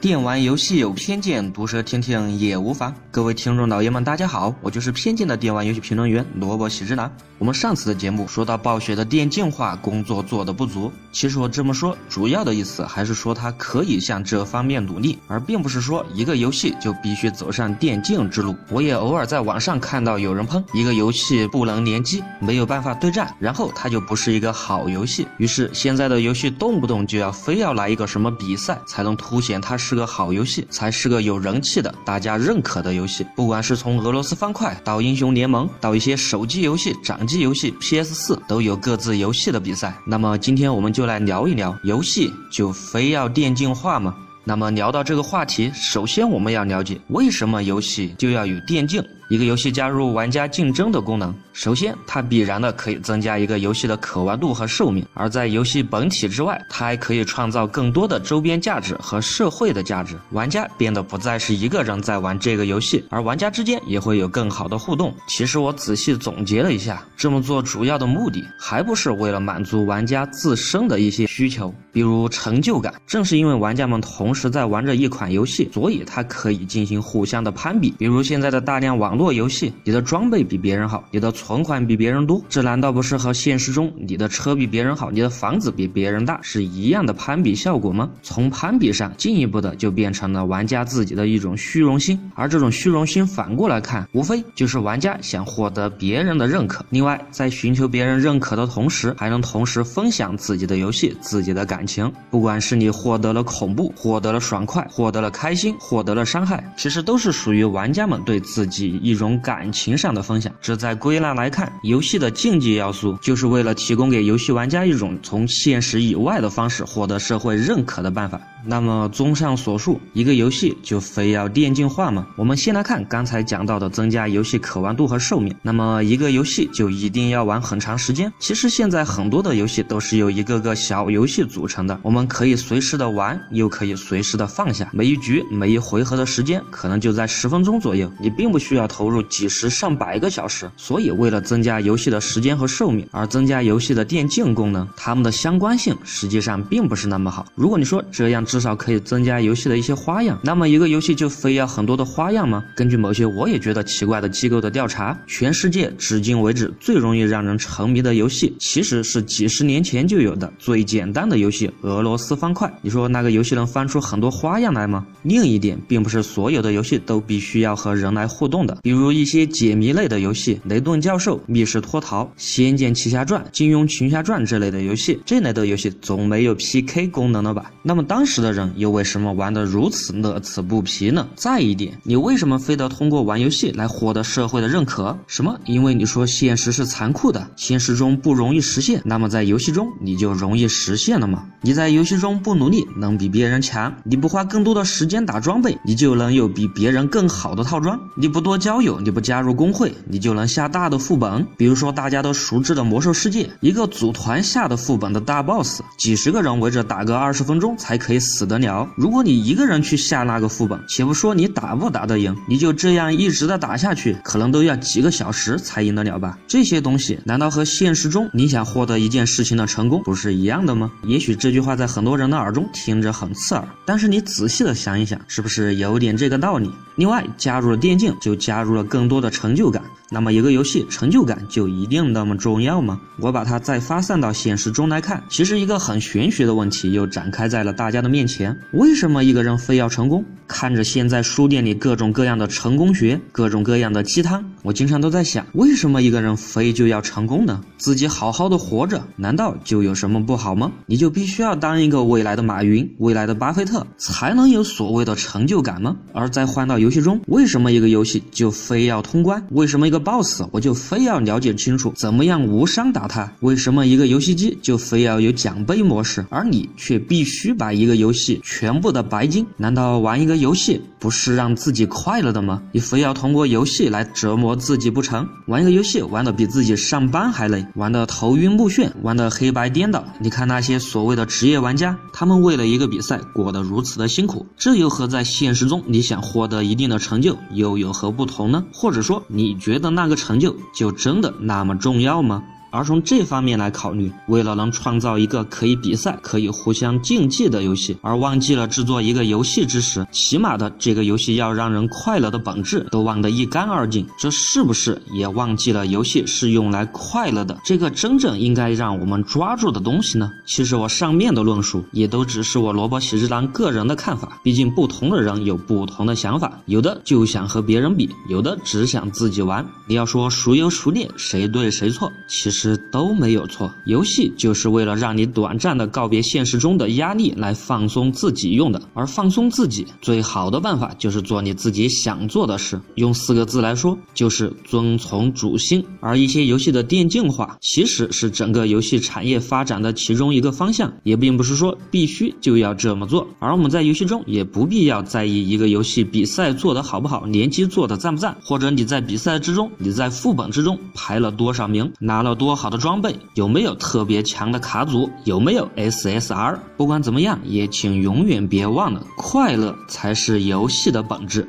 电玩游戏有偏见，毒舌听听也无妨。各位听众老爷们，大家好，我就是偏见的电玩游戏评论员萝卜喜之郎。我们上次的节目说到暴雪的电竞化工作做得不足，其实我这么说主要的意思还是说它可以向这方面努力，而并不是说一个游戏就必须走上电竞之路。我也偶尔在网上看到有人喷一个游戏不能联机，没有办法对战，然后它就不是一个好游戏。于是现在的游戏动不动就要非要来一个什么比赛，才能凸显它是是个好游戏，才是个有人气的、大家认可的游戏。不管是从俄罗斯方块到英雄联盟，到一些手机游戏、掌机游戏、PS 四都有各自游戏的比赛。那么今天我们就来聊一聊，游戏就非要电竞化吗？那么聊到这个话题，首先我们要了解为什么游戏就要有电竞。一个游戏加入玩家竞争的功能，首先它必然的可以增加一个游戏的可玩度和寿命，而在游戏本体之外，它还可以创造更多的周边价值和社会的价值。玩家变得不再是一个人在玩这个游戏，而玩家之间也会有更好的互动。其实我仔细总结了一下，这么做主要的目的还不是为了满足玩家自身的一些需求，比如成就感。正是因为玩家们同时在玩着一款游戏，所以它可以进行互相的攀比。比如现在的大量网络游戏，你的装备比别人好，你的存款比别人多，这难道不是和现实中你的车比别人好，你的房子比别人大是一样的攀比效果吗？从攀比上进一步的就变成了玩家自己的一种虚荣心，而这种虚荣心反过来看，无非就是玩家想获得别人的认可。另外，在寻求别人认可的同时，还能同时分享自己的游戏、自己的感情。不管是你获得了恐怖，获得了爽快，获得了开心，获得了伤害，其实都是属于玩家们对自己一种。感情上的分享，这在归纳来看，游戏的竞技要素就是为了提供给游戏玩家一种从现实以外的方式获得社会认可的办法。那么，综上所述，一个游戏就非要电竞化吗？我们先来看刚才讲到的增加游戏可玩度和寿命。那么，一个游戏就一定要玩很长时间？其实现在很多的游戏都是由一个个小游戏组成的，我们可以随时的玩，又可以随时的放下。每一局、每一回合的时间可能就在十分钟左右，你并不需要投入几十上百个小时。所以，为了增加游戏的时间和寿命，而增加游戏的电竞功能，它们的相关性实际上并不是那么好。如果你说这样，至少可以增加游戏的一些花样。那么一个游戏就非要很多的花样吗？根据某些我也觉得奇怪的机构的调查，全世界至今为止最容易让人沉迷的游戏，其实是几十年前就有的最简单的游戏——俄罗斯方块。你说那个游戏能翻出很多花样来吗？另一点，并不是所有的游戏都必须要和人来互动的，比如一些解谜类的游戏，《雷顿教授》、《密室脱逃》、《仙剑奇侠传》、《金庸群侠传》之类的游戏，这类的游戏总没有 PK 功能了吧？那么当时的人。又为什么玩得如此乐此不疲呢？再一点，你为什么非得通过玩游戏来获得社会的认可？什么？因为你说现实是残酷的，现实中不容易实现，那么在游戏中你就容易实现了吗？你在游戏中不努力，能比别人强；你不花更多的时间打装备，你就能有比别人更好的套装；你不多交友，你不加入工会，你就能下大的副本。比如说大家都熟知的魔兽世界，一个组团下的副本的大 boss，几十个人围着打个二十分钟才可以死得了。如果你一个人去下那个副本，且不说你打不打得赢，你就这样一直的打下去，可能都要几个小时才赢得了吧？这些东西难道和现实中你想获得一件事情的成功不是一样的吗？也许这句话在很多人的耳中听着很刺耳，但是你仔细的想一想，是不是有点这个道理？另外，加入了电竞，就加入了更多的成就感。那么，一个游戏成就感就一定那么重要吗？我把它再发散到现实中来看，其实一个很玄学的问题又展开在了大家的面前。为什么一个人非要成功？看着现在书店里各种各样的成功学，各种各样的鸡汤，我经常都在想，为什么一个人非就要成功呢？自己好好的活着，难道就有什么不好吗？你就必须要当一个未来的马云、未来的巴菲特，才能有所谓的成就感吗？而再换到游戏中，为什么一个游戏就非要通关？为什么一个 BOSS 我就非要了解清楚怎么样无伤打他？为什么一个游戏机就非要有奖杯模式，而你却必须把一个游戏？全部的白金，难道玩一个游戏不是让自己快乐的吗？你非要通过游戏来折磨自己不成？玩一个游戏玩的比自己上班还累，玩的头晕目眩，玩的黑白颠倒。你看那些所谓的职业玩家，他们为了一个比赛过得如此的辛苦，这又和在现实中你想获得一定的成就又有何不同呢？或者说，你觉得那个成就就真的那么重要吗？而从这方面来考虑，为了能创造一个可以比赛、可以互相竞技的游戏，而忘记了制作一个游戏之时，起码的这个游戏要让人快乐的本质都忘得一干二净，这是不是也忘记了游戏是用来快乐的这个真正应该让我们抓住的东西呢？其实我上面的论述也都只是我萝卜喜之郎个人的看法，毕竟不同的人有不同的想法，有的就想和别人比，有的只想自己玩。你要说孰优孰劣，谁对谁错，其实都没有错。游戏就是为了让你短暂的告别现实中的压力，来放松自己用的。而放松自己最好的办法就是做你自己想做的事，用四个字来说，就是遵从主心。而一些游戏的电竞化，其实是整个游戏产业发展的其中一个方向，也并不是说必须就要这么做。而我们在游戏中也不必要在意一个游戏比赛做得好不好，联机做得赞不赞，或者你在比赛之中，你在副本之中排了多少名，拿了多多好的装备，有没有特别强的卡组，有没有 SSR。不管怎么样，也请永远别忘了，快乐才是游戏的本质。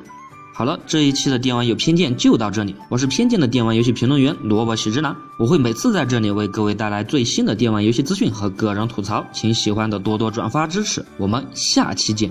好了，这一期的电玩有偏见就到这里。我是偏见的电玩游戏评论员萝卜喜之郎，我会每次在这里为各位带来最新的电玩游戏资讯和个人吐槽，请喜欢的多多转发支持。我们下期见。